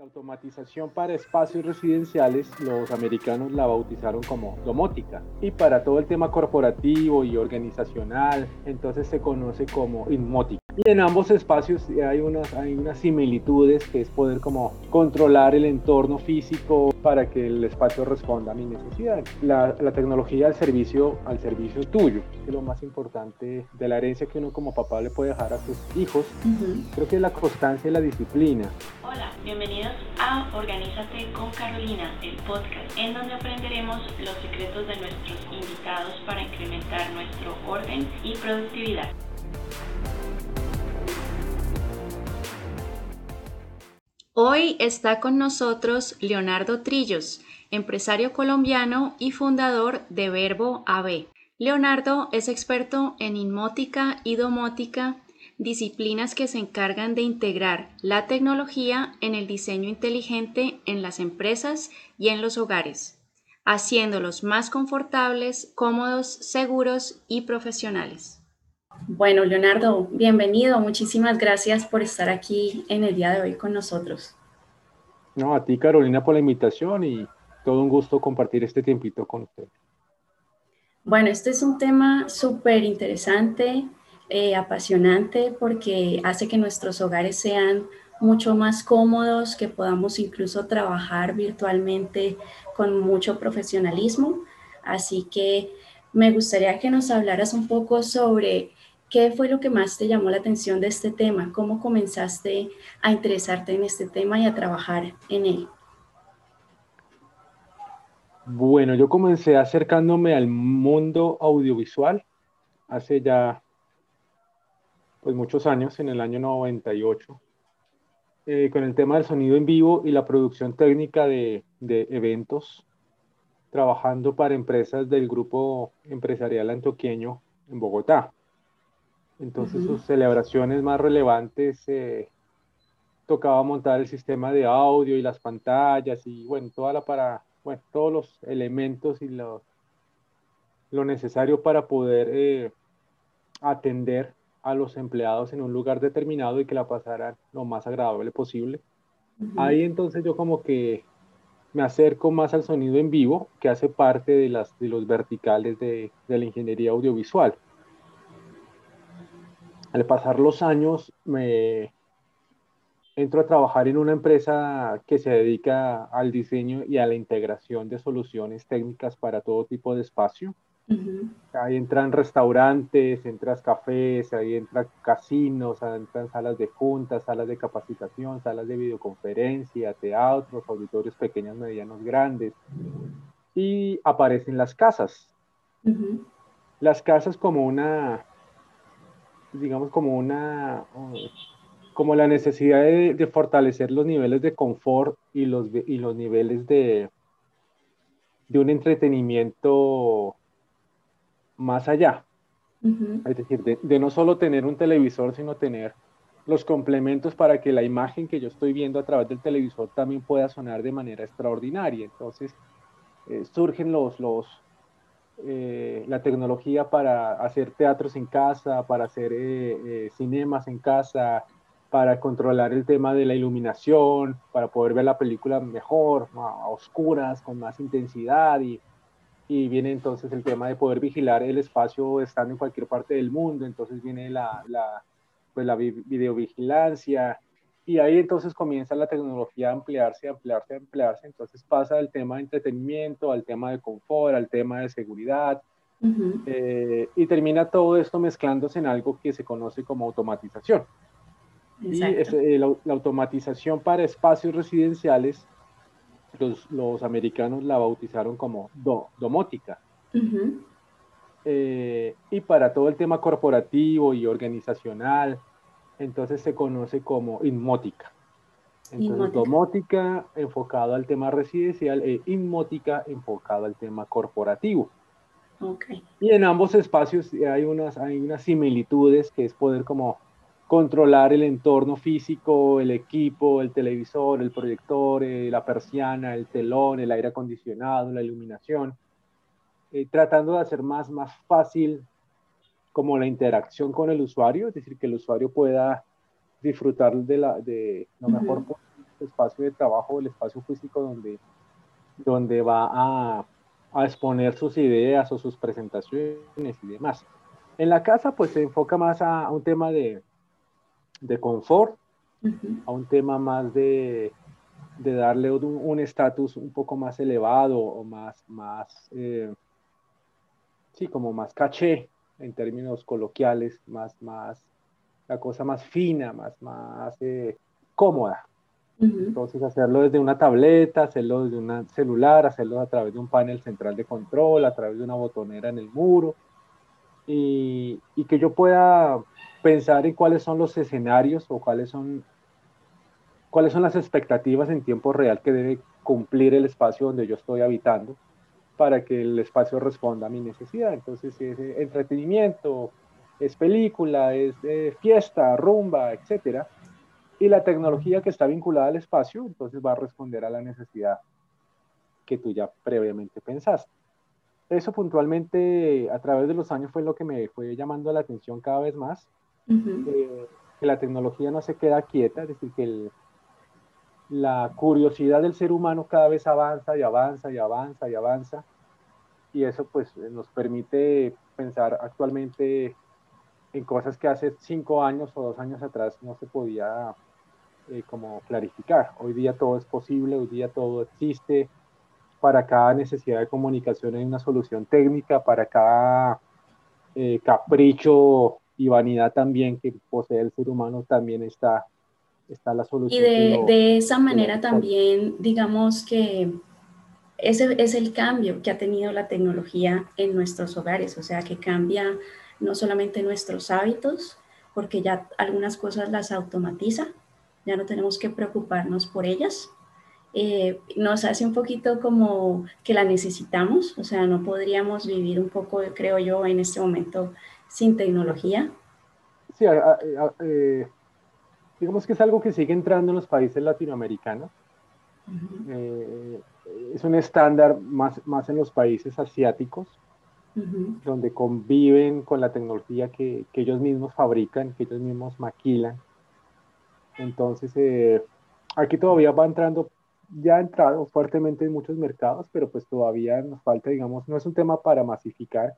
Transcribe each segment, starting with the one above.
La automatización para espacios residenciales, los americanos la bautizaron como domótica. Y para todo el tema corporativo y organizacional, entonces se conoce como inmótica. Y en ambos espacios hay unas, hay unas similitudes que es poder como controlar el entorno físico para que el espacio responda a mi necesidad. La, la tecnología al servicio, al servicio tuyo, que es lo más importante de la herencia que uno como papá le puede dejar a sus hijos. Creo que es la constancia y la disciplina. Hola, bienvenidos a Organízate con Carolina, el podcast, en donde aprenderemos los secretos de nuestros invitados para incrementar nuestro orden y productividad. Hoy está con nosotros Leonardo Trillos, empresario colombiano y fundador de Verbo AB. Leonardo es experto en inmótica y domótica, disciplinas que se encargan de integrar la tecnología en el diseño inteligente en las empresas y en los hogares, haciéndolos más confortables, cómodos, seguros y profesionales. Bueno, Leonardo, bienvenido. Muchísimas gracias por estar aquí en el día de hoy con nosotros. No, a ti Carolina por la invitación y todo un gusto compartir este tiempito con usted. Bueno, este es un tema súper interesante, eh, apasionante, porque hace que nuestros hogares sean mucho más cómodos, que podamos incluso trabajar virtualmente con mucho profesionalismo. Así que me gustaría que nos hablaras un poco sobre ¿Qué fue lo que más te llamó la atención de este tema? ¿Cómo comenzaste a interesarte en este tema y a trabajar en él? Bueno, yo comencé acercándome al mundo audiovisual hace ya pues muchos años, en el año 98, eh, con el tema del sonido en vivo y la producción técnica de, de eventos, trabajando para empresas del grupo empresarial antioqueño en Bogotá. Entonces sus celebraciones más relevantes eh, tocaba montar el sistema de audio y las pantallas y bueno, toda la para, bueno, todos los elementos y lo, lo necesario para poder eh, atender a los empleados en un lugar determinado y que la pasaran lo más agradable posible. Ahí entonces yo como que me acerco más al sonido en vivo, que hace parte de, las, de los verticales de, de la ingeniería audiovisual al pasar los años me entro a trabajar en una empresa que se dedica al diseño y a la integración de soluciones técnicas para todo tipo de espacio. Ahí entran restaurantes, entran cafés, ahí entran casinos, ahí entran salas de juntas, salas de capacitación, salas de videoconferencia, teatros, auditorios pequeños, medianos, grandes. Y aparecen las casas. Las casas como una digamos, como una, como la necesidad de, fortalecer los niveles de confort y los, y los niveles de, de un entretenimiento más allá. Es decir, de, de, no solo tener un televisor, sino tener los complementos para que la imagen que yo estoy viendo a través del televisor también pueda sonar de manera extraordinaria. Entonces, eh, surgen los, los, eh, la tecnología para hacer teatros en casa, para hacer eh, eh, cinemas en casa, para controlar el tema de la iluminación, para poder ver la película mejor, a oscuras, con más intensidad y, y, viene entonces el tema de poder vigilar el espacio estando en cualquier parte del mundo, entonces viene la, pues la videovigilancia, y ahí entonces comienza la tecnología a ampliarse, a ampliarse, a ampliarse. Entonces pasa del tema de entretenimiento al tema de confort, al tema de seguridad. Eh, y termina todo esto mezclándose en algo que se conoce como automatización. Y eh, la, automatización para espacios residenciales, los, los americanos la bautizaron como domótica. Eh, y para todo el tema corporativo y organizacional, entonces se conoce como inmótica. Entonces, domótica enfocado al tema residencial e inmótica enfocado al tema corporativo. Okay. Y en ambos espacios hay unas, hay unas similitudes que es poder como controlar el entorno físico, el equipo, el televisor, el proyector, eh, la persiana, el telón, el aire acondicionado, la iluminación, eh, tratando de hacer más, más fácil como la interacción con el usuario, es decir, que el usuario pueda disfrutar de, la, de lo mejor espacio de trabajo, el espacio físico donde, donde va a, a exponer sus ideas o sus presentaciones y demás. En la casa, pues se enfoca más a, un tema de, de confort, a un tema más de, de darle un estatus un, poco más elevado o más, más eh, sí, como más caché en términos coloquiales, más, más, la cosa más fina, más, más eh, cómoda. Entonces, hacerlo desde una tableta, hacerlo desde un celular, hacerlo a través de un panel central de control, a través de una botonera en el muro, y, que yo pueda pensar en cuáles son los escenarios o cuáles son, cuáles son las expectativas en tiempo real que debe cumplir el espacio donde yo estoy habitando para que el espacio responda a mi necesidad. Entonces, si es entretenimiento, es película, es fiesta, rumba, etcétera, y la tecnología que está vinculada al espacio, entonces va a responder a la necesidad que tú ya previamente pensaste eso puntualmente a través de los años fue lo que me fue llamando la atención cada vez más, eh, que la tecnología no se queda quieta, es decir, que la curiosidad del ser humano cada vez avanza y avanza y avanza y avanza, y eso pues nos permite pensar actualmente en cosas que hace cinco años o dos años atrás no se podía eh, como clarificar. Hoy día todo es posible, hoy día todo existe, para cada necesidad de comunicación hay una solución técnica, para cada eh, capricho y vanidad también que posee el ser humano también está, está la solución. Y de, de esa manera también, digamos que ese es el cambio que ha tenido la tecnología en nuestros hogares, o sea, que cambia no solamente nuestros hábitos, porque ya algunas cosas las automatiza, ya no tenemos que preocuparnos por ellas, eh, nos hace un poquito como que la necesitamos, o sea, no podríamos vivir un poco, creo yo, en este momento sin tecnología. Sí, eh, digamos que es algo que sigue entrando en los países latinoamericanos. Eh, es un estándar más, más en los países asiáticos, donde conviven con la tecnología que, que, ellos mismos fabrican, que ellos mismos maquilan. Entonces, aquí todavía va entrando ya ha entrado fuertemente en muchos mercados, pero pues todavía nos falta, digamos, no es un tema para masificar.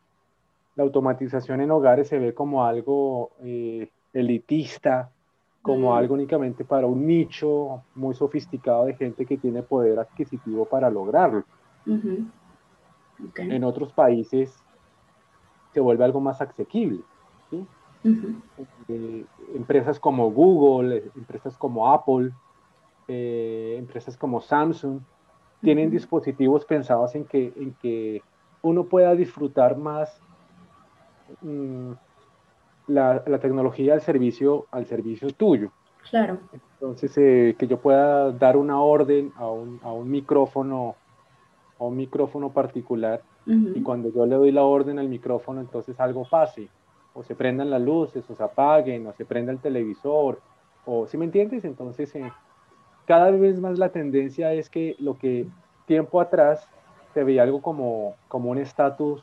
La automatización en hogares se ve como algo eh, elitista, como algo únicamente para un nicho muy sofisticado de gente que tiene poder adquisitivo para lograrlo. En otros países se vuelve algo más asequible. Eh, empresas como Google, empresas como Apple, eh, empresas como Samsung tienen dispositivos pensados en que, en que uno pueda disfrutar más mm, la, la, tecnología al servicio, al servicio tuyo. Claro. Entonces, eh, que yo pueda dar una orden a un, a un micrófono, a un micrófono particular, y cuando yo le doy la orden al micrófono, entonces algo pase, o se prendan las luces, o se apaguen, o se prenda el televisor, o, si me entiendes? Entonces, eh, cada vez más la tendencia es que lo que tiempo atrás se veía algo como, como un estatus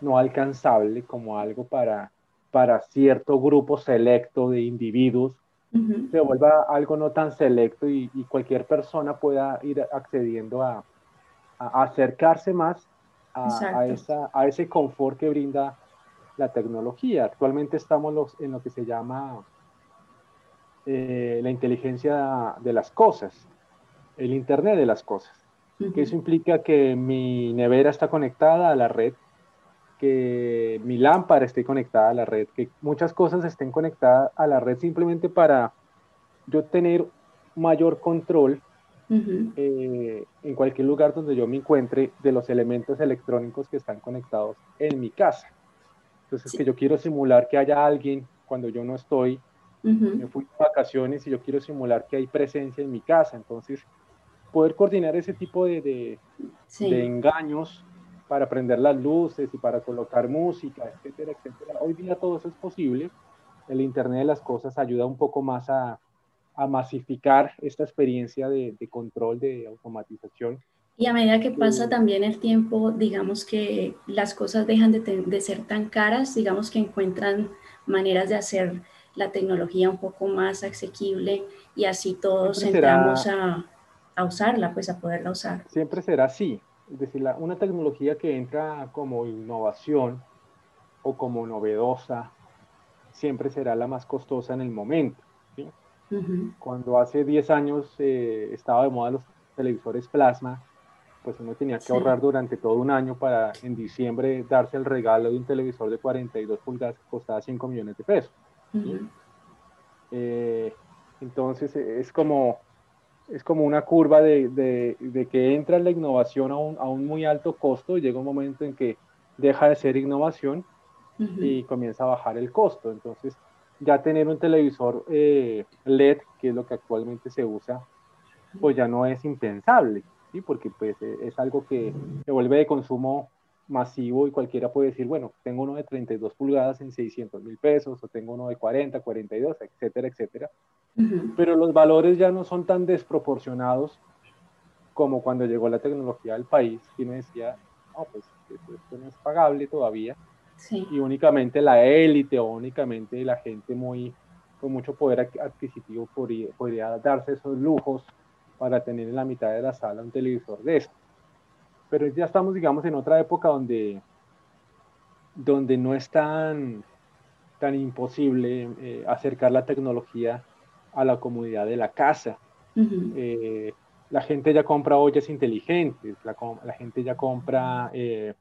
no alcanzable, como algo para, para cierto grupo selecto de individuos, se vuelva algo no tan selecto y, cualquier persona pueda ir accediendo a, acercarse más a, esa, a ese confort que brinda la tecnología. Actualmente estamos los, en lo que se llama eh, la inteligencia de las cosas, el Internet de las cosas. Que eso implica que mi nevera está conectada a la red, que mi lámpara esté conectada a la red, que muchas cosas estén conectadas a la red simplemente para yo tener mayor control eh, en cualquier lugar donde yo me encuentre de los elementos electrónicos que están conectados en mi casa. Entonces, que yo quiero simular que haya alguien cuando yo no estoy. Me fui de vacaciones y yo quiero simular que hay presencia en mi casa. Entonces, poder coordinar ese tipo de, de, engaños para prender las luces y para colocar música, etcétera, etcétera. Hoy día todo eso es posible. El Internet de las Cosas ayuda un poco más a, a masificar esta experiencia de, de, control, de automatización. Y a medida que pasa también el tiempo, digamos que las cosas dejan de, de ser tan caras, digamos que encuentran maneras de hacer la tecnología un poco más asequible y así todos entramos a, a, usarla, pues a poderla usar. Siempre será así. Es decir, una tecnología que entra como innovación o como novedosa, siempre será la más costosa en el momento. Cuando hace 10 años eh, estaba de moda los televisores plasma, pues uno tenía que ahorrar durante todo un año para en diciembre darse el regalo de un televisor de 42 pulgadas que costaba 5 millones de pesos. Eh, entonces es como, es como una curva de, de, que entra la innovación a un, a un, muy alto costo y llega un momento en que deja de ser innovación y comienza a bajar el costo. Entonces ya tener un televisor eh, LED, que es lo que actualmente se usa, pues ya no es impensable. ¿sí? porque pues e, es algo que se vuelve de consumo masivo y cualquiera puede decir, bueno, tengo uno de 32 pulgadas en 600 mil pesos o tengo uno de 40, 42, etcétera, etcétera. Pero los valores ya no son tan desproporcionados como cuando llegó la tecnología al país y me decía, no, pues esto no es pagable todavía. Y únicamente la élite o únicamente la gente muy con mucho poder adquisitivo podría, podría darse esos lujos para tener en la mitad de la sala un televisor de esto. Pero ya estamos, digamos, en otra época donde, donde no es tan, tan imposible eh, acercar la tecnología a la comunidad de la casa. Eh, la gente ya compra ollas inteligentes, la, la gente ya compra eh,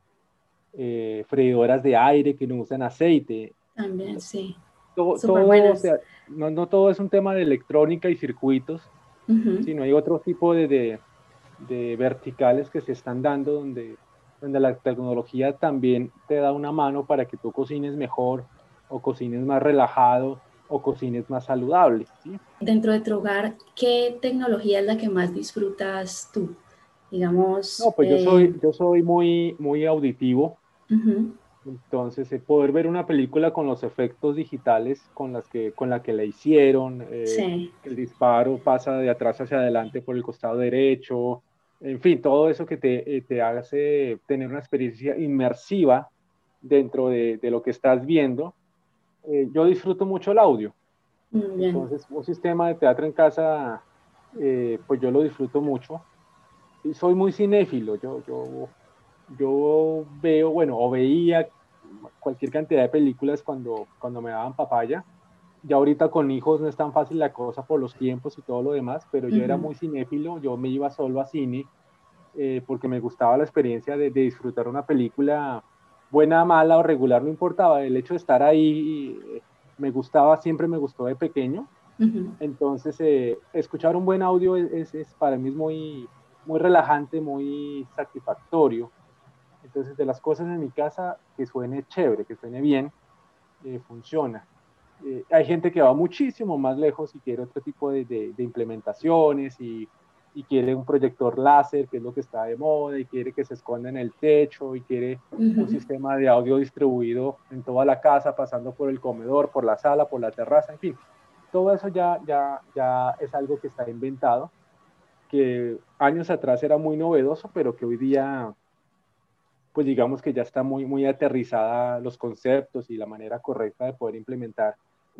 freidoras de aire que no usan aceite. También, sí. Todo, no, no, todo es un tema de electrónica y circuitos, sino hay otro tipo de, de, verticales que se están dando donde, donde la tecnología también te da una mano para que tú cocines mejor o cocines más relajado o cocines más saludable. Dentro de tu hogar, ¿qué tecnología es la que más disfrutas tú? Digamos. No, pues yo, soy, eh, yo soy muy, muy auditivo. Entonces, eh, poder ver una película con los efectos digitales con, las que, con la que la hicieron, eh, el disparo pasa de atrás hacia adelante por el costado derecho, en fin, todo eso que te, eh, te hace tener una experiencia inmersiva dentro de, de lo que estás viendo. yo disfruto mucho el audio. Entonces, un sistema de teatro en casa, pues yo lo disfruto mucho. Y soy muy cinéfilo, yo, yo yo veo, bueno, o veía cualquier cantidad de películas cuando, cuando me daban papaya. Ya ahorita con hijos no es tan fácil la cosa por los tiempos y todo lo demás, pero yo era muy cinéfilo, yo me iba solo a cine eh, porque me gustaba la experiencia de, disfrutar una película buena, mala o regular, no importaba, el hecho de estar ahí eh, me gustaba, siempre me gustó de pequeño. Entonces, eh, escuchar un buen audio es, es, para mí es muy, muy relajante, muy satisfactorio. Entonces, de las cosas en mi casa, que suene chévere, que suene bien, funciona. Eh, hay gente que va muchísimo más lejos y quiere otro tipo de, de, implementaciones y, y, quiere un proyector láser, que es lo que está de moda, y quiere que se esconda en el techo, y quiere un sistema de audio distribuido en toda la casa, pasando por el comedor, por la sala, por la terraza, en fin. Todo eso ya, ya, ya es algo que está inventado, que años atrás era muy novedoso, pero que hoy día pues digamos que ya está muy, muy aterrizada los conceptos y la manera correcta de poder implementar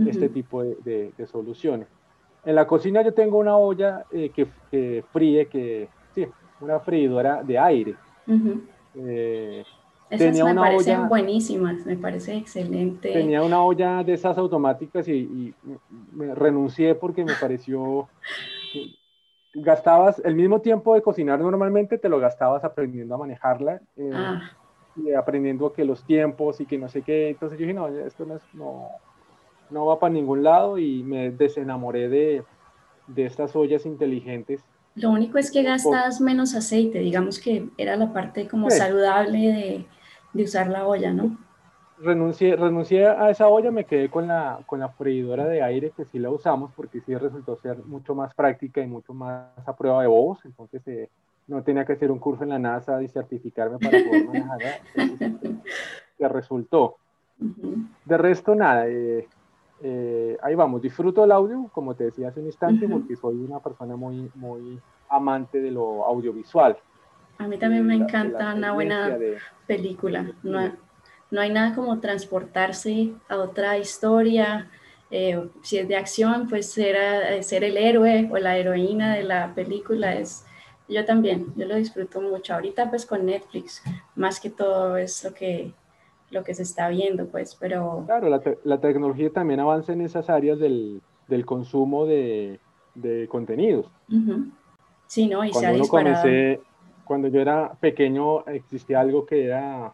este tipo de, de, soluciones. En la cocina yo tengo una olla eh, que, fríe, que, sí, una freidora de aire. Eh, esas me parecen buenísimas, me parece excelente. Tenía una olla de esas automáticas y, me renuncié porque me pareció gastabas el mismo tiempo de cocinar normalmente, te lo gastabas aprendiendo a manejarla eh, ah. y aprendiendo que los tiempos y que no sé qué. Entonces yo dije, no, esto no, es, no, no va para ningún lado y me desenamoré de, de estas ollas inteligentes. Lo único es que gastas menos aceite, digamos que era la parte como saludable de, de usar la olla, ¿no? renuncié, renuncié a esa olla, me quedé con la, con la freidora de aire, que sí la usamos, porque sí resultó ser mucho más práctica y mucho más a prueba de bobos, entonces eh, no tenía que hacer un curso en la NASA y certificarme para poder manejarla, que resultó. De resto, nada, eh, eh, ahí vamos, disfruto el audio, como te decía hace un instante, porque soy una persona muy, muy amante de lo audiovisual. A mí también me encanta una buena película. No, no hay nada como transportarse a otra historia, Eh, si es de acción, pues ser, eh, ser el héroe o la heroína de la película es, yo también, yo lo disfruto mucho. Ahorita pues con Netflix, más que todo es lo que, lo que se está viendo, pues, pero... Claro, la, la tecnología también avanza en esas áreas del, del consumo de, de contenidos. Sí, ¿no? Y cuando se ha cuando yo era pequeño existía algo que era,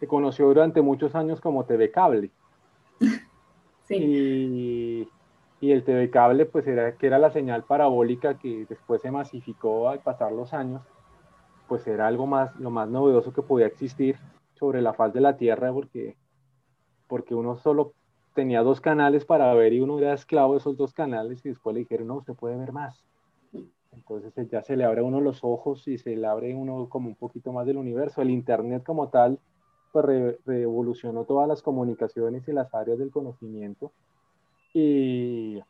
se conoció durante muchos años como TV Cable. sí. Y, el TV Cable, pues era que era la señal parabólica que después se masificó al pasar los años, pues era algo más, lo más novedoso que podía existir sobre la faz de la Tierra, porque, porque uno solo tenía dos canales para ver y uno era esclavo de esos dos canales y después le dijeron, no, usted puede ver más. Entonces eh, ya se le abre uno los ojos y se le abre uno como un poquito más del universo. El Internet como tal, pues revolucionó todas las comunicaciones y las áreas del conocimiento. Y,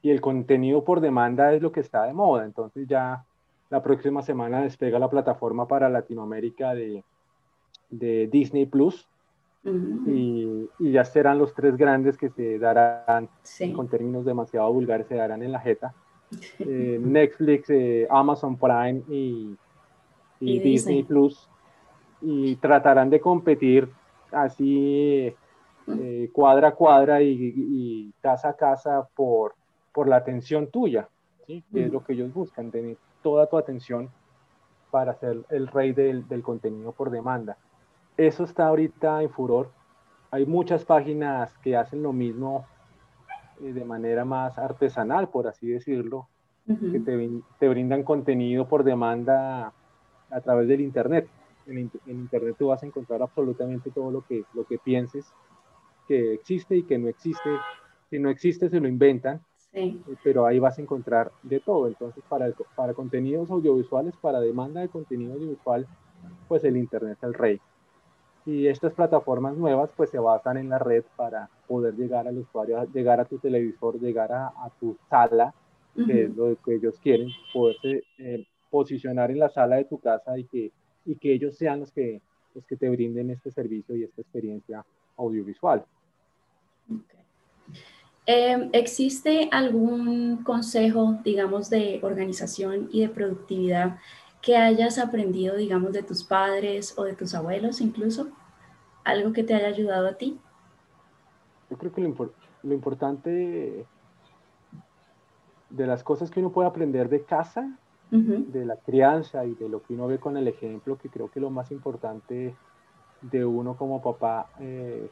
y, el contenido por demanda es lo que está de moda. Entonces ya la próxima semana despega la plataforma para Latinoamérica de, de Disney Plus y, ya serán los tres grandes que se darán, con términos demasiado vulgares, se darán en la jeta. Eh, Netflix, eh, Amazon Prime y, Disney. Plus. Y tratarán de competir así eh, cuadra a cuadra y, casa a casa por, por la atención tuya, ¿sí? que es lo que ellos buscan, tener toda tu atención para ser el rey del, del contenido por demanda eso está ahorita en furor. Hay muchas páginas que hacen lo mismo eh, de manera más artesanal, por así decirlo, que te, brindan contenido por demanda a través del Internet. En, Internet tú vas a encontrar absolutamente todo lo que, lo que pienses que existe y que no existe. Si no existe, se lo inventan. Sí. Eh, pero ahí vas a encontrar de todo. Entonces, para, para contenidos audiovisuales, para demanda de contenido audiovisual, pues el Internet es el rey. Y estas plataformas nuevas pues se basan en la red para poder llegar al usuario, llegar a tu televisor, llegar a, tu sala, que es lo que ellos quieren, poderse eh, posicionar en la sala de tu casa y que, y que ellos sean los que, los que te brinden este servicio y esta experiencia audiovisual. Em, ¿Existe algún consejo, digamos, de organización y de productividad que hayas aprendido, digamos, de tus padres o de tus abuelos incluso? ¿Algo que te haya ayudado a ti? Yo creo que lo, importante de las cosas que uno puede aprender de casa, de la crianza y de lo que uno ve con el ejemplo, que creo que lo más importante de uno como papá, eh,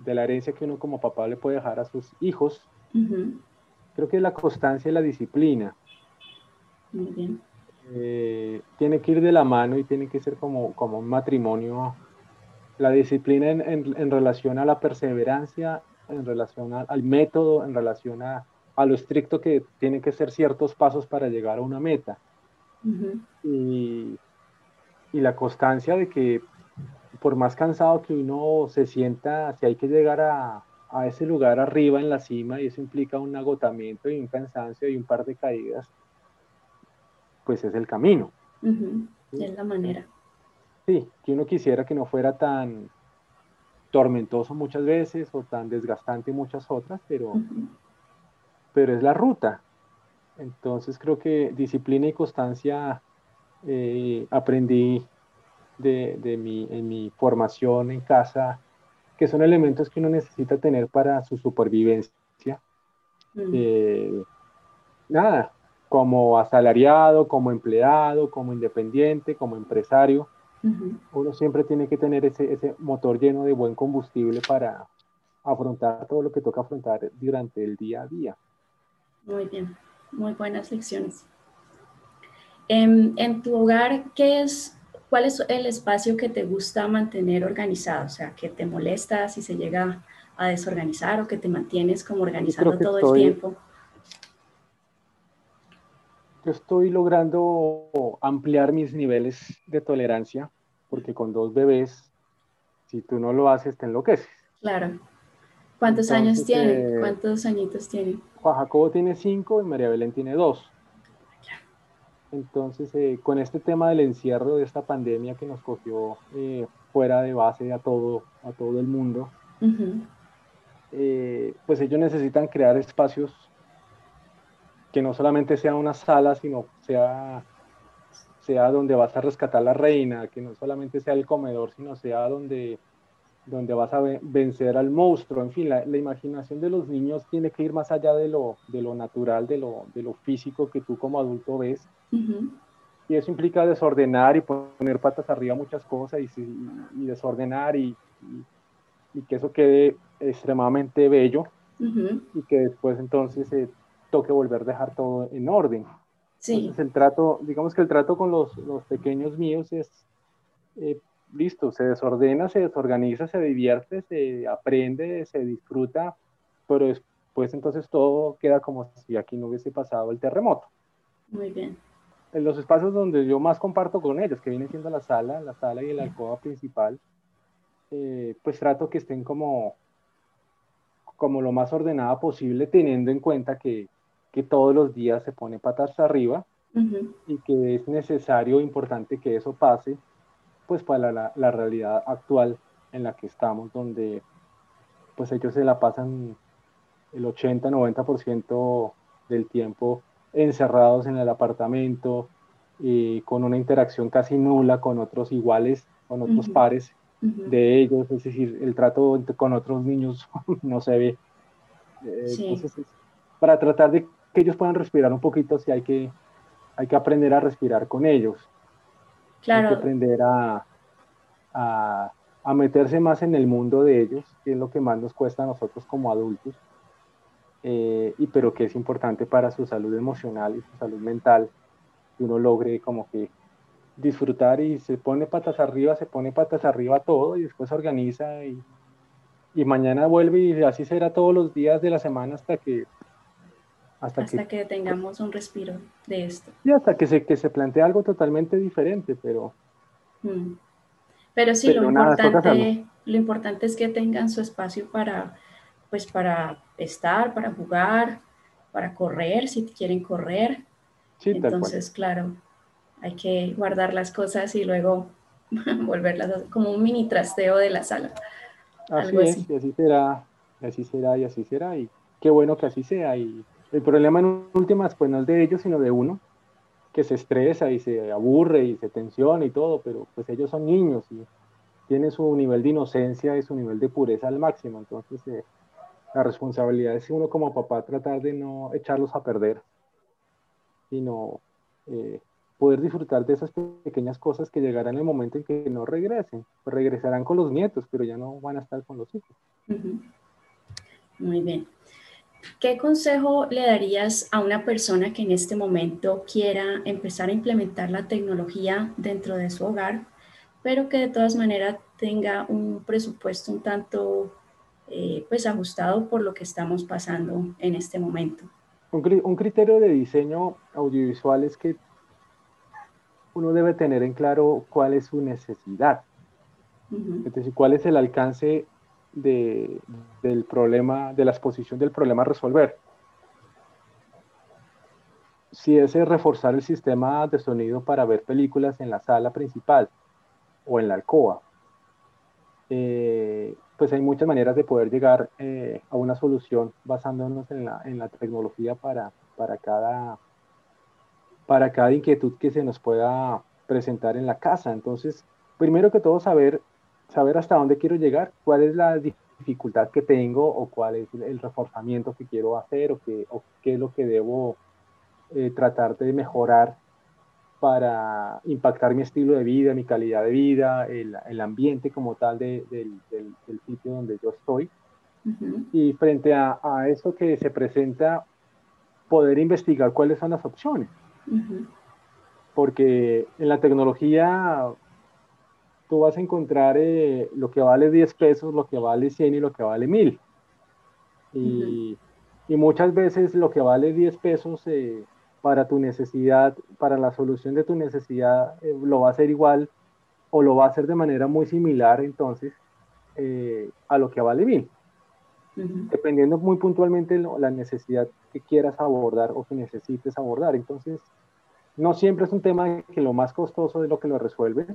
de la herencia que uno como papá le puede dejar a sus hijos, creo que es la constancia y la disciplina. Muy bien. Eh, tiene que ir de la mano y tiene que ser como, como un matrimonio. La disciplina en, en, relación a la perseverancia, en relación al método, en relación a, a, lo estricto que tienen que ser ciertos pasos para llegar a una meta. y, y, la constancia de que por más cansado que uno se sienta, si hay que llegar a, a ese lugar arriba en la cima y eso implica un agotamiento y un cansancio y un par de caídas, pues es el camino. Es la manera. Sí, que uno quisiera que no fuera tan tormentoso muchas veces o tan desgastante muchas otras, pero, pero es la ruta. Entonces creo que disciplina y constancia eh, aprendí de, mi, en mi formación en casa, que son elementos que uno necesita tener para su supervivencia. Eh, nada, como asalariado, como empleado, como independiente, como empresario. Uno siempre tiene que tener ese, ese motor lleno de buen combustible para afrontar todo lo que toca afrontar durante el día a día. Muy bien, muy buenas lecciones. En, en, tu hogar, ¿qué es, ¿cuál es el espacio que te gusta mantener organizado? O sea, que te molesta si se llega a desorganizar o que te mantienes como organizando todo el tiempo yo estoy logrando ampliar mis niveles de tolerancia, porque con dos bebés, si tú no lo haces, te enloqueces. Claro. ¿Cuántos años tiene? Eh, ¿Cuántos añitos tiene? Juan Jacobo tiene cinco y María Belén tiene dos. Entonces, eh, con este tema del encierro de esta pandemia que nos cogió eh, fuera de base a todo, a todo el mundo, eh, pues ellos necesitan crear espacios que no solamente sea una sala, sino sea, sea donde vas a rescatar la reina, que no solamente sea el comedor, sino sea donde, donde vas a vencer al monstruo. En fin, la, imaginación de los niños tiene que ir más allá de lo, de lo natural, de lo, de lo físico que tú como adulto ves. Y eso implica desordenar y poner patas arriba muchas cosas y, y desordenar y, y, que eso quede extremadamente bello y que después entonces se toque volver a dejar todo en orden. Sí. Entonces el trato, digamos que el trato con los, los pequeños míos es, eh, listo, se desordena, se desorganiza, se divierte, se aprende, se disfruta, pero después entonces todo queda como si aquí no hubiese pasado el terremoto. Muy bien. En los espacios donde yo más comparto con ellos, que viene siendo la sala, la sala y la alcoba principal, eh, pues trato que estén como, como lo más ordenada posible, teniendo en cuenta que, que todos los días se pone patas arriba y que es necesario, importante que eso pase, pues para la, la, realidad actual en la que estamos, donde pues ellos se la pasan el 80-90% del tiempo encerrados en el apartamento, y con una interacción casi nula con otros iguales, con otros pares de ellos, es decir, el trato con otros niños no se ve. Eh, para tratar de que ellos puedan respirar un poquito, si hay que, hay que aprender a respirar con ellos. Claro. Hay que aprender a, a, a, meterse más en el mundo de ellos, que es lo que más nos cuesta a nosotros como adultos, eh, y pero que es importante para su salud emocional y su salud mental, que uno logre como que disfrutar y se pone patas arriba, se pone patas arriba todo y después organiza y, y mañana vuelve y así será todos los días de la semana hasta que hasta, que, tengamos un respiro de esto. Y hasta que se, que se plantee algo totalmente diferente, pero... Mm. Pero sí, lo, importante, lo importante es que tengan su espacio para, pues para estar, para jugar, para correr, si quieren correr. Entonces, claro, hay que guardar las cosas y luego volverlas como un mini trasteo de la sala. Así es, y así será, y así será, y así será, y qué bueno que así sea, y el problema en últimas, pues no es de ellos, sino de uno, que se estresa y se aburre y se tensiona y todo, pero pues ellos son niños y tienen su nivel de inocencia y su nivel de pureza al máximo. Entonces, eh, la responsabilidad es uno como papá tratar de no echarlos a perder, sino eh, poder disfrutar de esas pequeñas cosas que llegarán en el momento en que no regresen. Pues regresarán con los nietos, pero ya no van a estar con los hijos. Muy bien. ¿Qué consejo le darías a una persona que en este momento quiera empezar a implementar la tecnología dentro de su hogar, pero que de todas maneras tenga un presupuesto un tanto eh, pues ajustado por lo que estamos pasando en este momento? Un, criterio de diseño audiovisual es que uno debe tener en claro cuál es su necesidad. Es decir, cuál es el alcance de, del problema, de la exposición del problema a resolver. Si es reforzar el sistema de sonido para ver películas en la sala principal o en la alcoba, eh, pues hay muchas maneras de poder llegar eh, a una solución basándonos en la, en la tecnología para, para, cada, para cada inquietud que se nos pueda presentar en la casa. Entonces, primero que todo, saber saber hasta dónde quiero llegar, cuál es la dificultad que tengo o cuál es el reforzamiento que quiero hacer o qué, o qué es lo que debo eh, tratar de mejorar para impactar mi estilo de vida, mi calidad de vida, el, el ambiente como tal de, del, del, sitio donde yo estoy. Y frente a, a, eso que se presenta, poder investigar cuáles son las opciones. Porque en la tecnología tú vas a encontrar eh, lo que vale 10 pesos, lo que vale 100 y lo que vale 1000. Y, y muchas veces lo que vale 10 pesos eh, para tu necesidad, para la solución de tu necesidad, eh, lo va a hacer igual o lo va a hacer de manera muy similar entonces a lo que vale 1000. Dependiendo muy puntualmente la necesidad que quieras abordar o que necesites abordar. Entonces, no siempre es un tema que lo más costoso es lo que lo resuelve,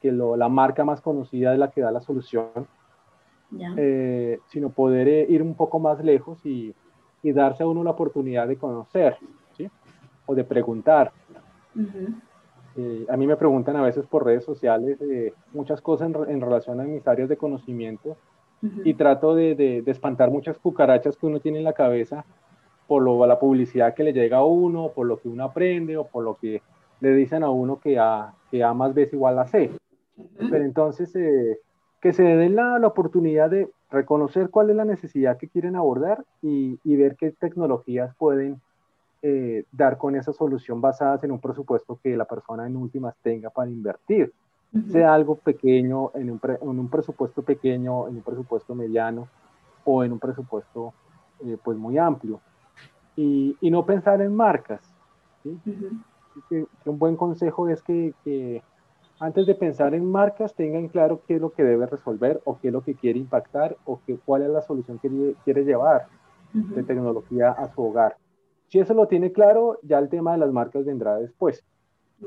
que lo, la marca más conocida es la que da la solución, eh, sino poder eh, ir un poco más lejos y, y, darse a uno la oportunidad de conocer, ¿sí? O de preguntar. a mí me preguntan a veces por redes sociales muchas cosas en, en, relación a mis áreas de conocimiento y trato de, de, de, espantar muchas cucarachas que uno tiene en la cabeza por lo, la publicidad que le llega a uno, por lo que uno aprende o por lo que le dicen a uno que A, que a más B igual a C. Pero entonces, eh, que se den la, la, oportunidad de reconocer cuál es la necesidad que quieren abordar y, y ver qué tecnologías pueden eh, dar con esa solución basadas en un presupuesto que la persona en últimas tenga para invertir. Sea algo pequeño, en un, en un, presupuesto pequeño, en un presupuesto mediano o en un presupuesto eh, pues muy amplio. Y, y, no pensar en marcas. ¿sí? que, un buen consejo es que, que, antes de pensar en marcas tengan claro qué es lo que debe resolver o qué es lo que quiere impactar o que, cuál es la solución que quiere llevar de tecnología a su hogar. Si eso lo tiene claro, ya el tema de las marcas vendrá después.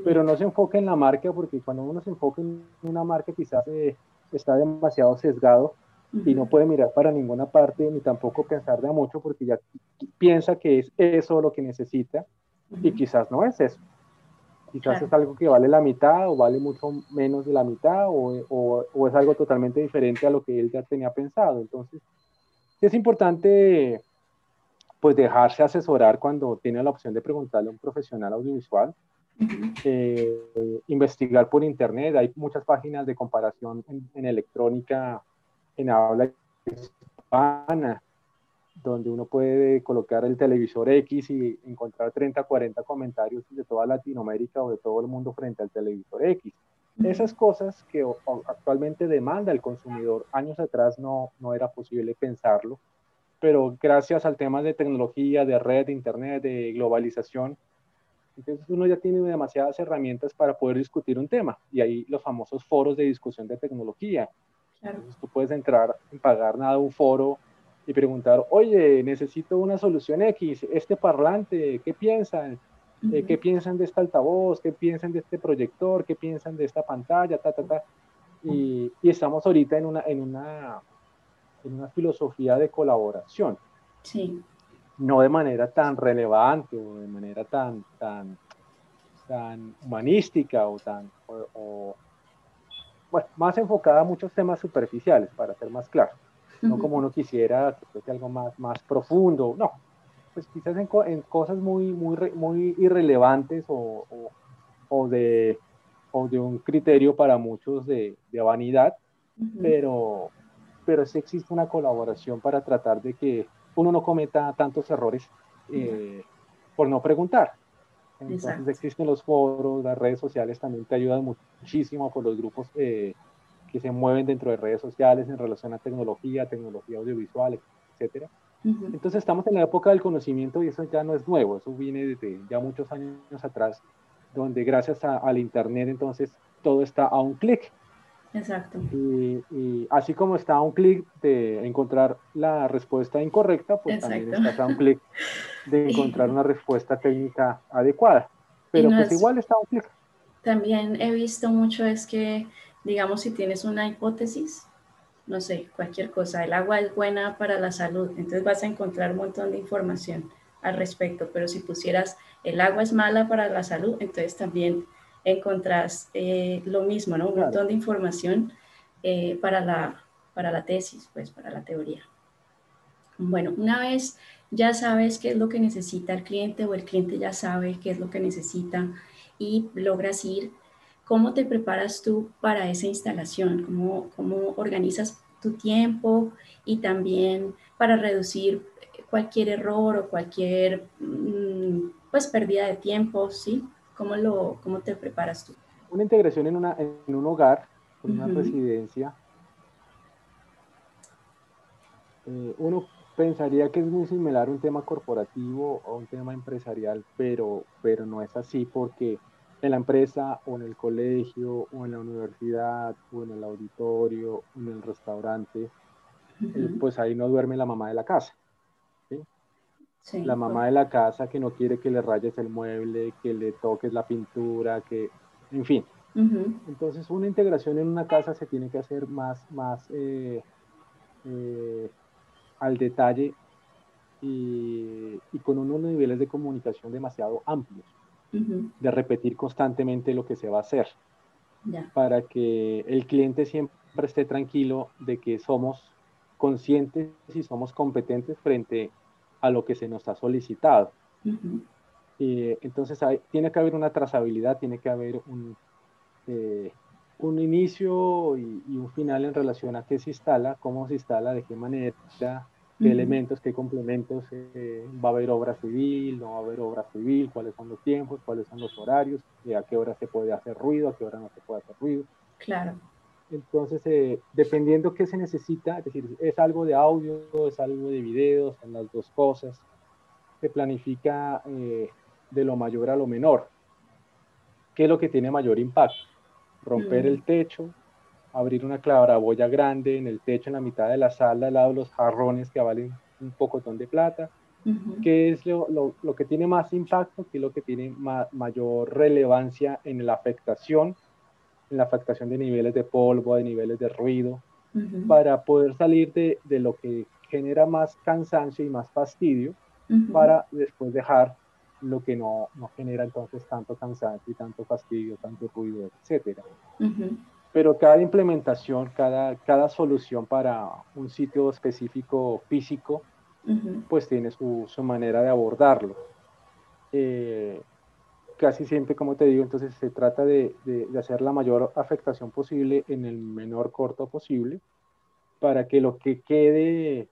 Pero no se enfoque en la marca porque cuando uno se enfoca en una marca quizás eh, está demasiado sesgado y no puede mirar para ninguna parte ni tampoco pensar de mucho porque ya piensa que es eso lo que necesita y quizás no es eso. Quizás es algo que vale la mitad o vale mucho menos de la mitad o, o, o, es algo totalmente diferente a lo que él ya tenía pensado. Entonces, es importante pues dejarse asesorar cuando tiene la opción de preguntarle a un profesional audiovisual, eh, investigar por internet, hay muchas páginas de comparación en, en electrónica en habla hispana, donde uno puede colocar el televisor X y encontrar 30, 40 comentarios de toda Latinoamérica o de todo el mundo frente al televisor X. Esas cosas que actualmente demanda el consumidor, años atrás no, no era posible pensarlo, pero gracias al tema de tecnología, de red, de internet, de globalización, entonces uno ya tiene demasiadas herramientas para poder discutir un tema y ahí los famosos foros de discusión de tecnología. Entonces tú puedes entrar sin pagar nada a un foro y preguntar, oye, necesito una solución X, este parlante, ¿qué piensan? Eh, ¿Qué piensan de este altavoz? ¿Qué piensan de este proyector? ¿Qué piensan de esta pantalla? Ta, ta, ta. Y, y, estamos ahorita en una, en, una, en una filosofía de colaboración. Sí. No de manera tan relevante o de manera tan, tan, tan humanística o tan, o, o, bueno, más enfocada a muchos temas superficiales, para ser más claro. No como uno quisiera, que fuese algo más, más profundo, no, pues quizás en, en cosas muy, muy, muy irrelevantes o, o, de, o de un criterio para muchos de, de vanidad, pero, pero sí existe una colaboración para tratar de que uno no cometa tantos errores eh, por no preguntar. Entonces existen los foros, las redes sociales también te ayudan muchísimo por los grupos eh, que se mueven dentro de redes sociales en relación a tecnología, tecnología audiovisual, etcétera. Entonces estamos en la época del conocimiento y eso ya no es nuevo, eso viene desde ya muchos años atrás, donde gracias al Internet entonces todo está a un clic. Exacto. Y, y, así como está a un clic de encontrar la respuesta incorrecta, pues también está a un clic de encontrar una respuesta técnica adecuada. Pero pues igual está a un clic. También he visto mucho es que digamos, si tienes una hipótesis, no sé, cualquier cosa, el agua es buena para la salud, entonces vas a encontrar un montón de información al respecto, pero si pusieras el agua es mala para la salud, entonces también encontrás eh, lo mismo, ¿no? Un montón de información eh, para, la, para la tesis, pues para la teoría. Bueno, una vez ya sabes qué es lo que necesita el cliente o el cliente ya sabe qué es lo que necesita y logras ir ¿Cómo te preparas tú para esa instalación? ¿Cómo, cómo organizas tu tiempo y también para reducir cualquier error o cualquier mm, pues pérdida de tiempo, ¿sí? ¿Cómo, lo, cómo te preparas tú? Una integración en, una, en un hogar, en una residencia. Eh, uno pensaría que es muy similar a un tema corporativo o un tema empresarial, pero, pero no es así porque en la empresa o en el colegio o en la universidad o en el auditorio o en el restaurante, eh, pues ahí no duerme la mamá de la casa. ¿Sí? la mamá de la casa que no quiere que le rayes el mueble, que le toques la pintura, que, en fin. Entonces una integración en una casa se tiene que hacer más, más, eh, eh, al detalle y, con unos niveles de comunicación demasiado amplios, de repetir constantemente lo que se va a hacer, para que el cliente siempre esté tranquilo de que somos conscientes y somos competentes frente a lo que se nos ha solicitado. entonces tiene que haber una trazabilidad, tiene que haber un, eh, un inicio y, un final en relación a qué se instala, cómo se instala, de qué manera, qué elementos, qué complementos, eh, va a haber obra civil, no va a haber obra civil, cuáles son los tiempos, cuáles son los horarios, a qué hora se puede hacer ruido, a qué hora no se puede hacer ruido. Claro. Entonces, eh, dependiendo qué se necesita, es decir, es algo de audio, es algo de video, son las dos cosas, se planifica eh, de lo mayor a lo menor. ¿Qué es lo que tiene mayor impacto? Romper el techo, abrir una claraboya grande en el techo, en la mitad de la sala, al lado de los jarrones que valen un pocotón de plata. ¿Qué es lo, lo, que tiene más impacto? ¿Qué es lo que tiene mayor relevancia en la afectación? En la afectación de niveles de polvo, de niveles de ruido, para poder salir de, de, lo que genera más cansancio y más fastidio, para después dejar lo que no, no, genera entonces tanto cansancio y tanto fastidio, tanto ruido, etcétera. Pero cada implementación, cada, cada solución para un sitio específico físico, pues tiene su, su, manera de abordarlo. Eh, casi siempre, como te digo, entonces se trata de, de, hacer la mayor afectación posible en el menor corto posible para que lo que quede,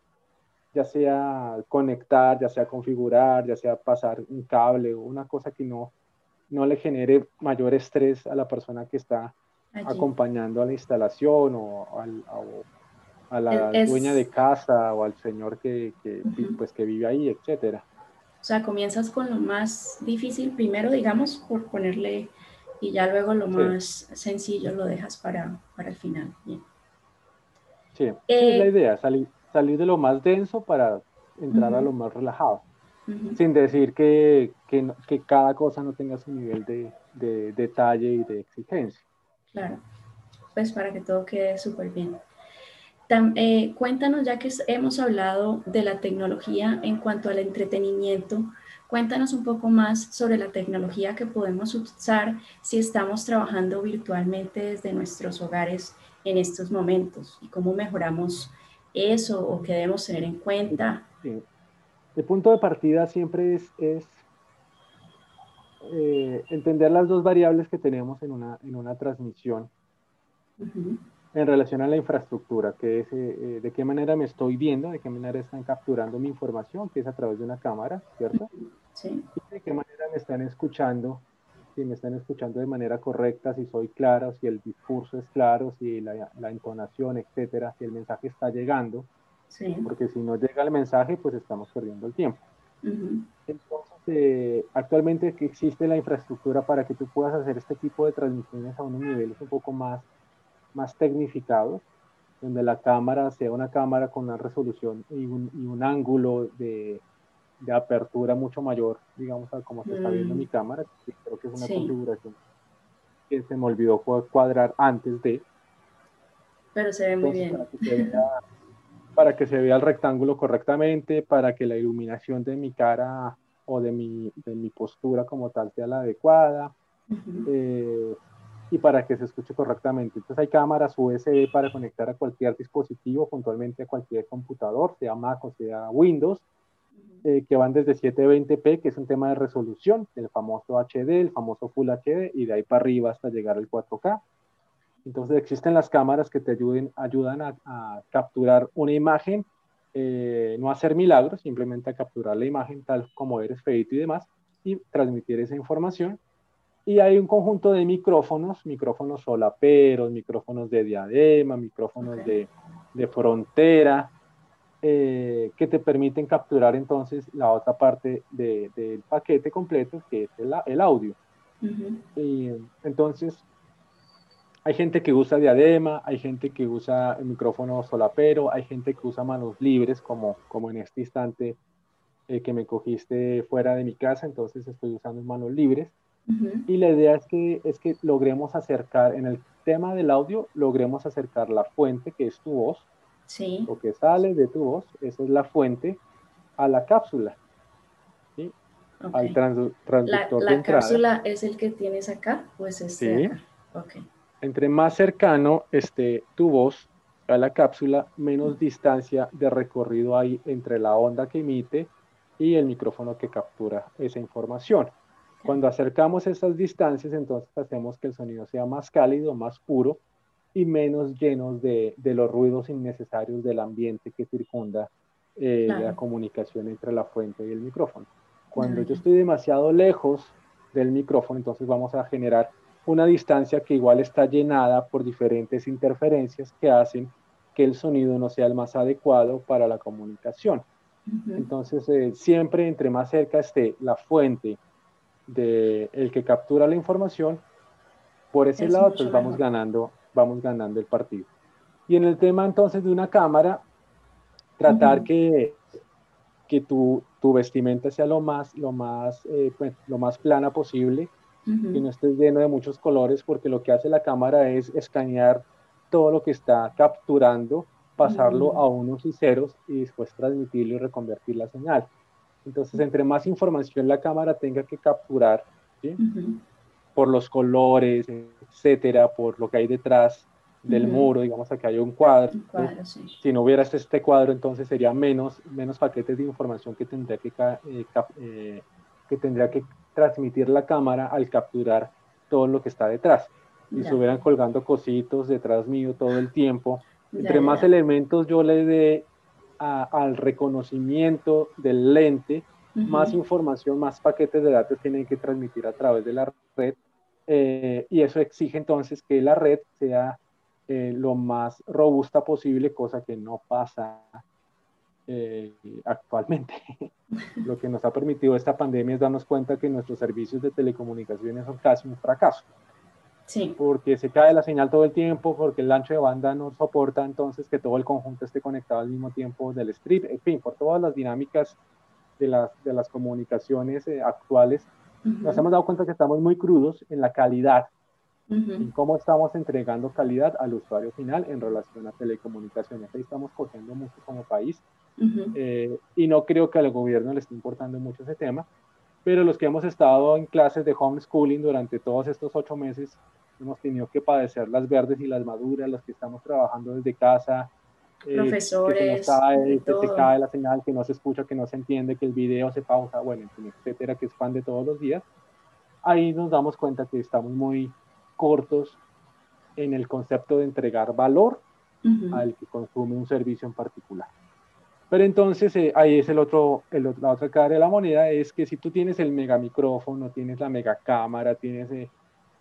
ya sea conectar, ya sea configurar, ya sea pasar un cable o una cosa que no, no le genere mayor estrés a la persona que está acompañando a la instalación o, a la dueña de casa o al señor que, pues, que vive ahí, etcétera. O sea, comienzas con lo más difícil primero, digamos, por ponerle, y ya luego lo más sencillo lo dejas para, para el final. Bien. Sí, es la eh, idea, salir, salir de lo más denso para entrar a lo más relajado, sin decir que, que, que, cada cosa no tenga su nivel de, de detalle y de exigencia. Claro, pues para que todo quede súper bien. Eh, cuéntanos, ya que hemos hablado de la tecnología en cuanto al entretenimiento, cuéntanos un poco más sobre la tecnología que podemos usar si estamos trabajando virtualmente desde nuestros hogares en estos momentos y cómo mejoramos eso o qué debemos tener en cuenta. El punto de partida siempre es, es eh, entender las dos variables que tenemos en una, en una transmisión en relación a la infraestructura, que es eh, eh, de qué manera me estoy viendo, de qué manera están capturando mi información, que es a través de una cámara, ¿cierto? Sí. Y de qué manera me están escuchando, si me están escuchando de manera correcta, si soy claro, si el discurso es claro, si la, la entonación, etcétera, si el mensaje está llegando. Sí. Porque si no llega el mensaje, pues estamos perdiendo el tiempo. Entonces, eh, actualmente existe la infraestructura para que tú puedas hacer este tipo de transmisiones a unos niveles un poco más, más tecnificados, donde la cámara sea una cámara con una resolución y un, y un ángulo de, de, apertura mucho mayor, digamos, a como se está viendo mi mm. cámara. Creo que es una configuración que se me olvidó cuadrar antes de. Pero se ve muy bien para que se vea el rectángulo correctamente, para que la iluminación de mi cara o de mi, de mi postura como tal sea la adecuada eh, y para que se escuche correctamente. Entonces hay cámaras USB para conectar a cualquier dispositivo, puntualmente a cualquier computador, sea Mac o sea Windows, eh, que van desde 720p, que es un tema de resolución, el famoso HD, el famoso Full HD, y de ahí para arriba hasta llegar al 4K. Entonces existen las cámaras que te ayuden, ayudan a, capturar una imagen, eh, no hacer milagros, simplemente a capturar la imagen tal como eres feito y demás, y transmitir esa información. Y hay un conjunto de micrófonos, micrófonos solaperos, micrófonos de diadema, micrófonos de, de, frontera, eh, que te permiten capturar entonces la otra parte del paquete completo, que es el, el audio. Y entonces, hay gente que usa diadema, hay gente que usa el micrófono solapero, hay gente que usa manos libres, como, como en este instante eh, que me cogiste fuera de mi casa, entonces estoy usando manos libres. Y la idea es que, es que logremos acercar, en el tema del audio, logremos acercar la fuente, que es tu voz, Sí. Lo que sale de tu voz, esa es la fuente a la cápsula. ¿sí? Al transductor la, la cápsula es el que tienes acá, pues este sí. Acá? Entre más cercano esté tu voz a la cápsula, menos distancia de recorrido hay entre la onda que emite y el micrófono que captura esa información. Cuando acercamos esas distancias, entonces hacemos que el sonido sea más cálido, más puro y menos llenos de, los ruidos innecesarios del ambiente que circunda eh, la comunicación entre la fuente y el micrófono. Cuando yo estoy demasiado lejos del micrófono, entonces vamos a generar una distancia que igual está llenada por diferentes interferencias que hacen que el sonido no sea el más adecuado para la comunicación. Entonces, eh, siempre entre más cerca esté la fuente de el que captura la información, por ese lado, pues vamos ganando, vamos ganando el partido. Y en el tema entonces de una cámara, tratar que, que tu, tu, vestimenta sea lo más, lo más, eh, pues, lo más plana posible, que no esté lleno de muchos colores, porque lo que hace la cámara es escanear todo lo que está capturando pasarlo a unos y ceros y después transmitirlo y reconvertir la señal. Entonces, entre más información la cámara tenga que capturar, por los colores, etcétera, por lo que hay detrás del muro, digamos que hay un cuadro. Si no hubiera este cuadro, entonces sería menos, menos paquetes de información que tendría que, eh, eh, que tendría que transmitir la cámara al capturar todo lo que está detrás. Y se hubieran colgando cositos detrás mío todo el tiempo, entre más elementos yo le dé al reconocimiento del lente, más información, más paquetes de datos tienen que transmitir a través de la red. Eh, y eso exige entonces que la red sea eh, lo más robusta posible, cosa que no pasa eh, actualmente. lo que nos ha permitido esta pandemia es darnos cuenta que nuestros servicios de telecomunicaciones son casi un fracaso. Porque se cae la señal todo el tiempo, porque el ancho de banda no soporta entonces que todo el conjunto esté conectado al mismo tiempo del strip, en fin, por todas las dinámicas de las, de las comunicaciones eh, actuales, nos hemos dado cuenta que estamos muy crudos en la calidad, en cómo estamos entregando calidad al usuario final en relación a telecomunicaciones. Ahí estamos cogiendo mucho como país eh, y no creo que al gobierno le esté importando mucho ese tema, pero los que hemos estado en clases de homeschooling durante todos estos ocho meses, hemos tenido que padecer las verdes y las maduras, los que estamos trabajando desde casa. Eh, Profesores. que, se, que se cae la señal, que no se escucha, que no se entiende, que el video se pausa, bueno, etcétera, que es pan de todos los días. Ahí nos damos cuenta que estamos muy cortos en el concepto de entregar valor al que consume un servicio en particular. Pero entonces eh, ahí es el otro, el, la otra cara de la moneda, es que si tú tienes el mega micrófono, tienes la mega cámara, tienes eh,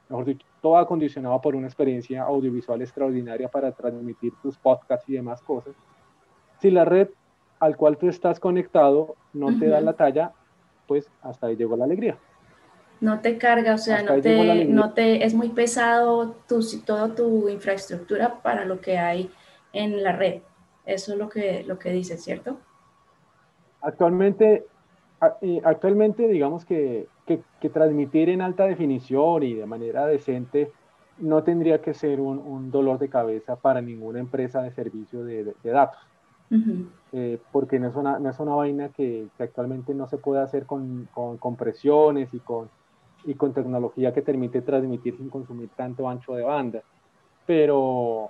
mejor dicho, todo acondicionado por una experiencia audiovisual extraordinaria para transmitir tus podcasts y demás cosas. Si la red al cual tú estás conectado no te da la talla, pues hasta ahí llegó la alegría. No te carga, o sea, no te, no te, es muy pesado tu, toda tu infraestructura para lo que hay en la red. Eso es lo que, lo que dice, ¿cierto? Actualmente, actualmente digamos que que, transmitir en alta definición y de manera decente no tendría que ser un, dolor de cabeza para ninguna empresa de servicio de, datos. Eh, porque no es, una, no es una vaina que, actualmente no se puede hacer con, con compresiones y con, y con tecnología que permite transmitir sin consumir tanto ancho de banda. Pero,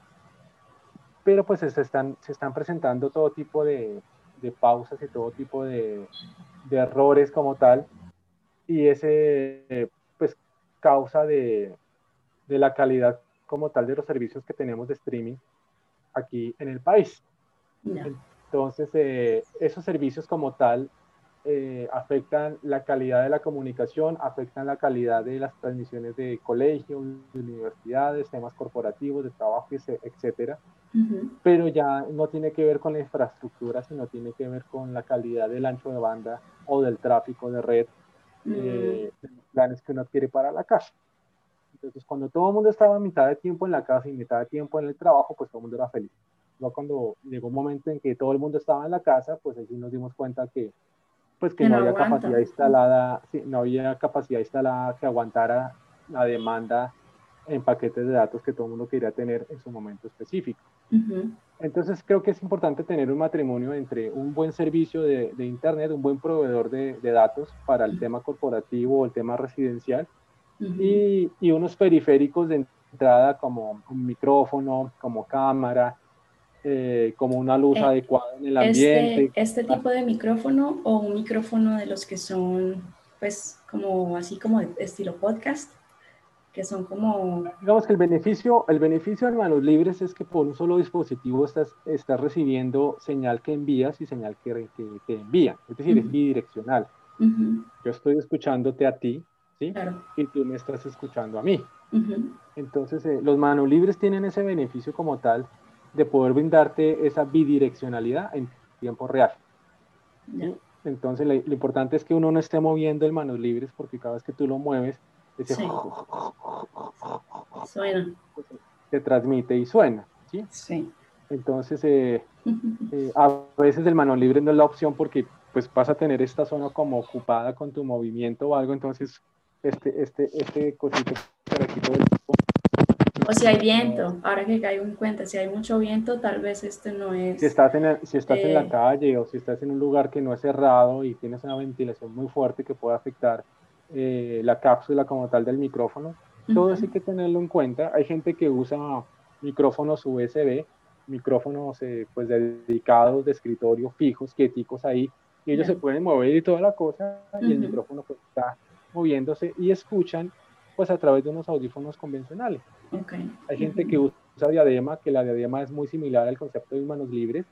pero pues se están, se están presentando todo tipo de, de pausas y todo tipo de, de errores como tal y ese pues causa de, de, la calidad como tal de los servicios que tenemos de streaming aquí en el país. Entonces, eh, esos servicios como tal eh, afectan la calidad de la comunicación, afectan la calidad de las transmisiones de colegios, de universidades, temas corporativos, de trabajo, etcétera. Pero ya no tiene que ver con la infraestructura, sino tiene que ver con la calidad del ancho de banda o del tráfico de red eh, planes que uno adquiere para la casa. Entonces, cuando todo el mundo estaba mitad de tiempo en la casa y mitad de tiempo en el trabajo, pues todo el mundo era feliz. Luego cuando llegó un momento en que todo el mundo estaba en la casa, pues ahí nos dimos cuenta que pues que, no, había capacidad instalada, sí, no había capacidad instalada que aguantara la demanda en paquetes de datos que todo el mundo quería tener en su momento específico. Entonces creo que es importante tener un matrimonio entre un buen servicio de, Internet, un buen proveedor de, datos para el tema corporativo o el tema residencial y, y, unos periféricos de entrada como un micrófono, como cámara, eh, como una luz eh, adecuada en el este, ambiente. Este, tipo de micrófono o un micrófono de los que son, pues, como así como de estilo podcast, que son como... Digamos que el beneficio, el beneficio de manos libres es que por un solo dispositivo estás, estás recibiendo señal que envías y señal que, que, que envían, es decir, es bidireccional. Yo estoy escuchándote a ti, ¿sí? Y tú me estás escuchando a mí. Entonces, eh, los manos libres tienen ese beneficio como tal de poder brindarte esa bidireccionalidad en tiempo real. Entonces, lo, importante es que uno no esté moviendo el manos libres porque cada vez que tú lo mueves, ese suena. Se transmite y suena. ¿sí? sí. Entonces, eh, eh, a veces el manos libre no es la opción porque pues vas a tener esta zona como ocupada con tu movimiento o algo, entonces este, este, este cosito por aquí todo el o si hay viento, ahora que caigo en cuenta, si hay mucho viento, tal vez este no es... Si estás, en, si estás en la eh, calle o si estás en un lugar que no es cerrado y tienes una ventilación muy fuerte que puede afectar eh, la cápsula como tal del micrófono, todo eso hay que tenerlo en cuenta. Hay gente que usa micrófonos USB, micrófonos eh, pues dedicados de escritorio fijos, quieticos ahí, y ellos se pueden mover y toda la cosa, y el micrófono pues está moviéndose y escuchan pues a través de unos audífonos convencionales. Hay gente que usa diadema, que la diadema es muy similar al concepto de manos libres.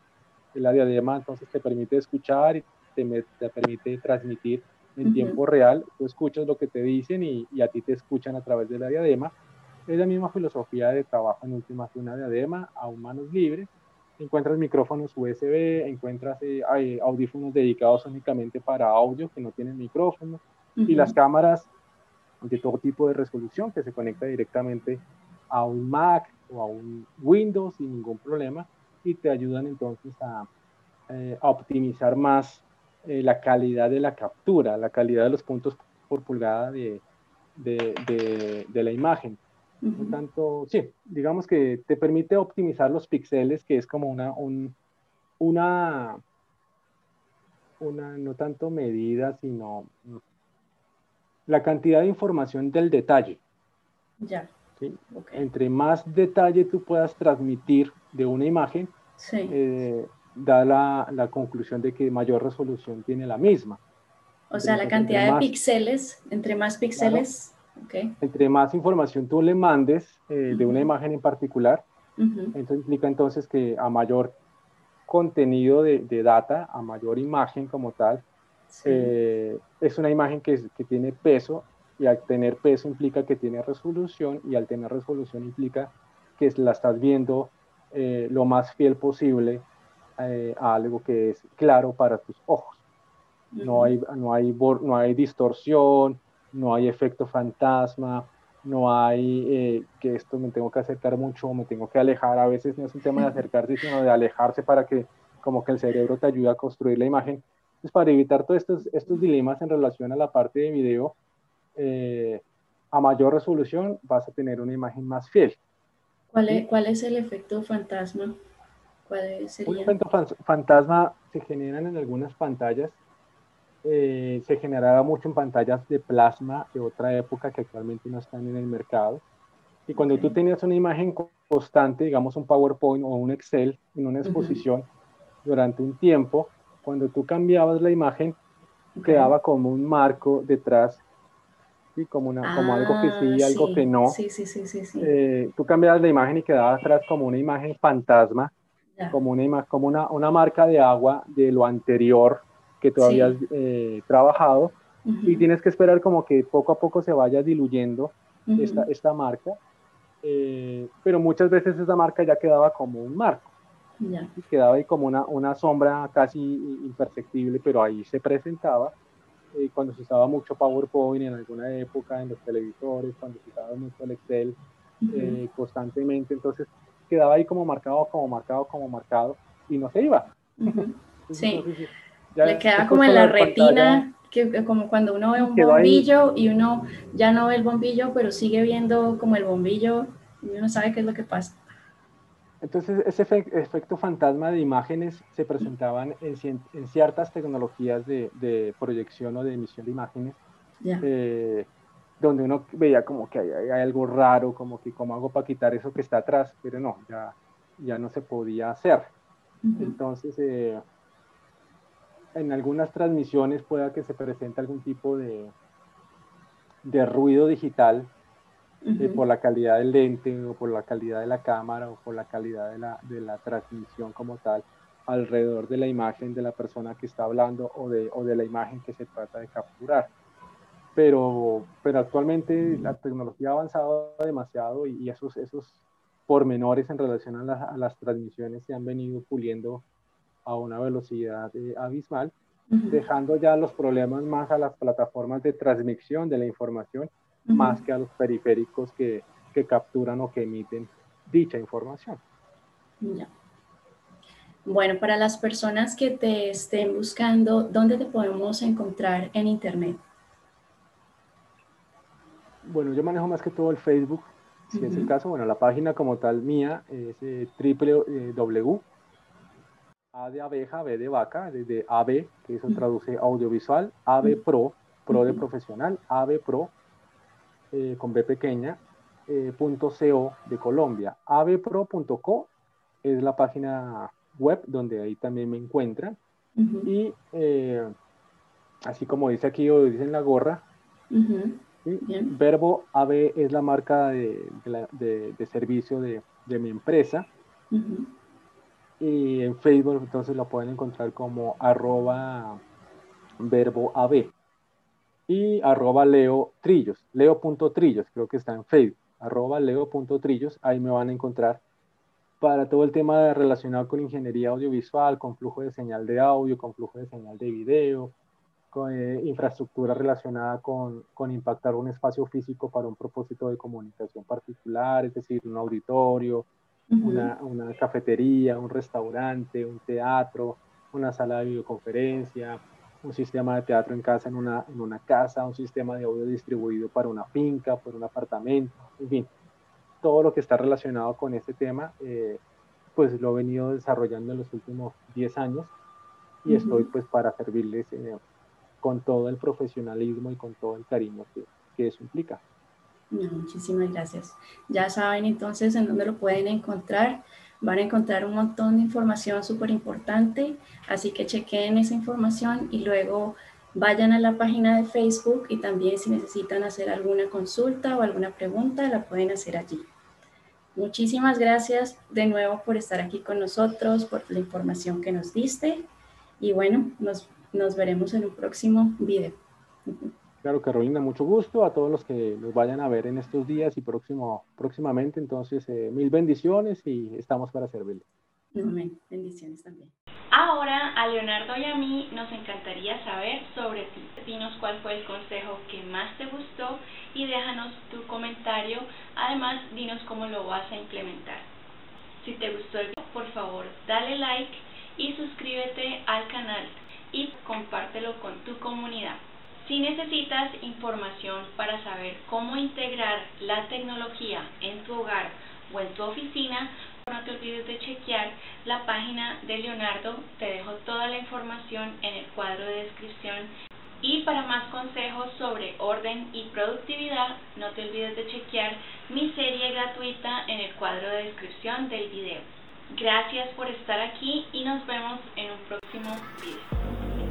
La diadema entonces te permite escuchar y te, te permite transmitir en tiempo real. Tú escuchas lo que te dicen y, y, a ti te escuchan a través de la diadema. Es la misma filosofía de trabajo en última que una diadema a manos libres. Encuentras micrófonos USB, encuentras eh, audífonos dedicados únicamente para audio que no tienen micrófono y las cámaras de todo tipo de resolución que se conecta directamente a un Mac o a un Windows sin ningún problema y te ayudan entonces a, eh, optimizar más eh, la calidad de la captura, la calidad de los puntos por pulgada de, de, de, la imagen. Por tanto, sí, digamos que te permite optimizar los píxeles, que es como una, un, una, una, no tanto medida, sino la cantidad de información del detalle. Ya. Entre más detalle tú puedas transmitir de una imagen, eh, da la, la, conclusión de que mayor resolución tiene la misma. O sea, la cantidad de píxeles, entre más píxeles. Entre más información tú le mandes eh, de una imagen en particular, eso implica entonces que a mayor contenido de, de, data, a mayor imagen como tal, eh, es una imagen que, que, tiene peso y al tener peso implica que tiene resolución y al tener resolución implica que la estás viendo eh, lo más fiel posible eh, a algo que es claro para tus ojos. No hay, no, hay, no hay distorsión, no hay efecto fantasma, no hay que esto me tengo que acercar mucho, me tengo que alejar. A veces no es un tema de acercarse, sino de alejarse para que como que el cerebro te ayude a construir la imagen pues, para evitar todos estos, estos dilemas en relación a la parte de video, eh, a mayor resolución vas a tener una imagen más fiel. ¿Cuál es, cuál es el efecto fantasma? ¿Cuál sería? Un efecto fantasma se generan en algunas pantallas. Eh, se generaba mucho en pantallas de plasma de otra época que actualmente no están en el mercado. Y cuando tú tenías una imagen constante, digamos un PowerPoint o un Excel en una exposición durante un tiempo, cuando tú cambiabas la imagen, quedaba como un marco detrás, ¿sí? como, una, como algo que sí, ah, algo que no. Sí, sí, sí, sí, eh, tú cambiabas la imagen y quedaba atrás como una imagen fantasma, como, una, como una, una, marca de agua de lo anterior que tú habías eh, trabajado, y tienes que esperar como que poco a poco se vaya diluyendo esta, esta, marca, eh, pero muchas veces esa marca ya quedaba como un marco. Y quedaba ahí como una, una sombra casi imperceptible, pero ahí se presentaba. Eh, cuando se usaba mucho PowerPoint en alguna época, en los televisores, cuando se usaba mucho el Excel eh, constantemente, entonces quedaba ahí como marcado, como marcado, como marcado, y no se iba. sí, le quedaba como en la retina, que, como cuando uno ve un bombillo y uno ya no ve el bombillo, pero sigue viendo como el bombillo y uno sabe qué es lo que pasa. entonces, ese efecto fantasma de imágenes se presentaban en, en ciertas tecnologías de, de, proyección o de emisión de imágenes, eh, donde uno veía como que hay, hay, algo raro, como que cómo hago para quitar eso que está atrás, pero no, ya, ya no se podía hacer. Entonces, eh, en algunas transmisiones pueda que se presente algún tipo de, de ruido digital eh, por la calidad del lente o por la calidad de la cámara o por la calidad de la, de la transmisión como tal alrededor de la imagen de la persona que está hablando o de, o de la imagen que se trata de capturar. Pero, pero actualmente la tecnología ha avanzado demasiado y, esos, esos pormenores en relación a, a, las transmisiones se han venido puliendo a una velocidad eh, abismal, dejando ya los problemas más a las plataformas de transmisión de la información más que a los periféricos que, que, capturan o que emiten dicha información. Bueno, para las personas que te estén buscando, ¿dónde te podemos encontrar en Internet? Bueno, yo manejo más que todo el Facebook, si es el caso. Bueno, la página como tal mía es eh, www. A de abeja, B de vaca, desde AB, que eso traduce audiovisual, AB Pro, Pro de profesional, AB Pro eh, con B pequeña, eh, .co de Colombia. avpro.co es la página web donde ahí también me encuentran. Y eh, así como dice aquí o dice en la gorra, Verbo AB es la marca de, de, servicio de, de, mi empresa. Y en Facebook entonces lo pueden encontrar como arroba verbo AB y arroba leo trillos, leo.trillos, creo que está en Facebook, arroba leo.trillos, ahí me van a encontrar. Para todo el tema relacionado con ingeniería audiovisual, con flujo de señal de audio, con flujo de señal de video, con eh, infraestructura relacionada con, con, impactar un espacio físico para un propósito de comunicación particular, es decir, un auditorio, una, una, cafetería, un restaurante, un teatro, una sala de videoconferencia, un sistema de teatro en casa en una, en una casa, un sistema de audio distribuido para una finca, para un apartamento, en fin, todo lo que está relacionado con este tema, eh, pues lo he venido desarrollando en los últimos 10 años y estoy pues para servirles eh, con todo el profesionalismo y con todo el cariño que, que eso implica. Muchísimas gracias. Ya saben entonces en dónde lo pueden encontrar. Van a encontrar un montón de información súper importante, así que chequen esa información y luego vayan a la página de Facebook y también si necesitan hacer alguna consulta o alguna pregunta, la pueden hacer allí. Muchísimas gracias de nuevo por estar aquí con nosotros, por la información que nos diste y bueno, nos, nos veremos en un próximo video. Claro, Carolina, mucho gusto a todos los que nos vayan a ver en estos días y próximo, próximamente. Entonces, eh, mil bendiciones y estamos para servirles. Amén. Bendiciones también. Ahora, a Leonardo y a mí nos encantaría saber sobre ti. Dinos cuál fue el consejo que más te gustó y déjanos tu comentario. Además, dinos cómo lo vas a implementar. Si te gustó el video, por favor, dale like y suscríbete al canal y compártelo con tu comunidad. Si necesitas información para saber cómo integrar la tecnología en tu hogar o en tu oficina, no te olvides de chequear la página de Leonardo. Te dejo toda la información en el cuadro de descripción. Y para más consejos sobre orden y productividad, no te olvides de chequear mi serie gratuita en el cuadro de descripción del video. Gracias por estar aquí y nos vemos en un próximo video.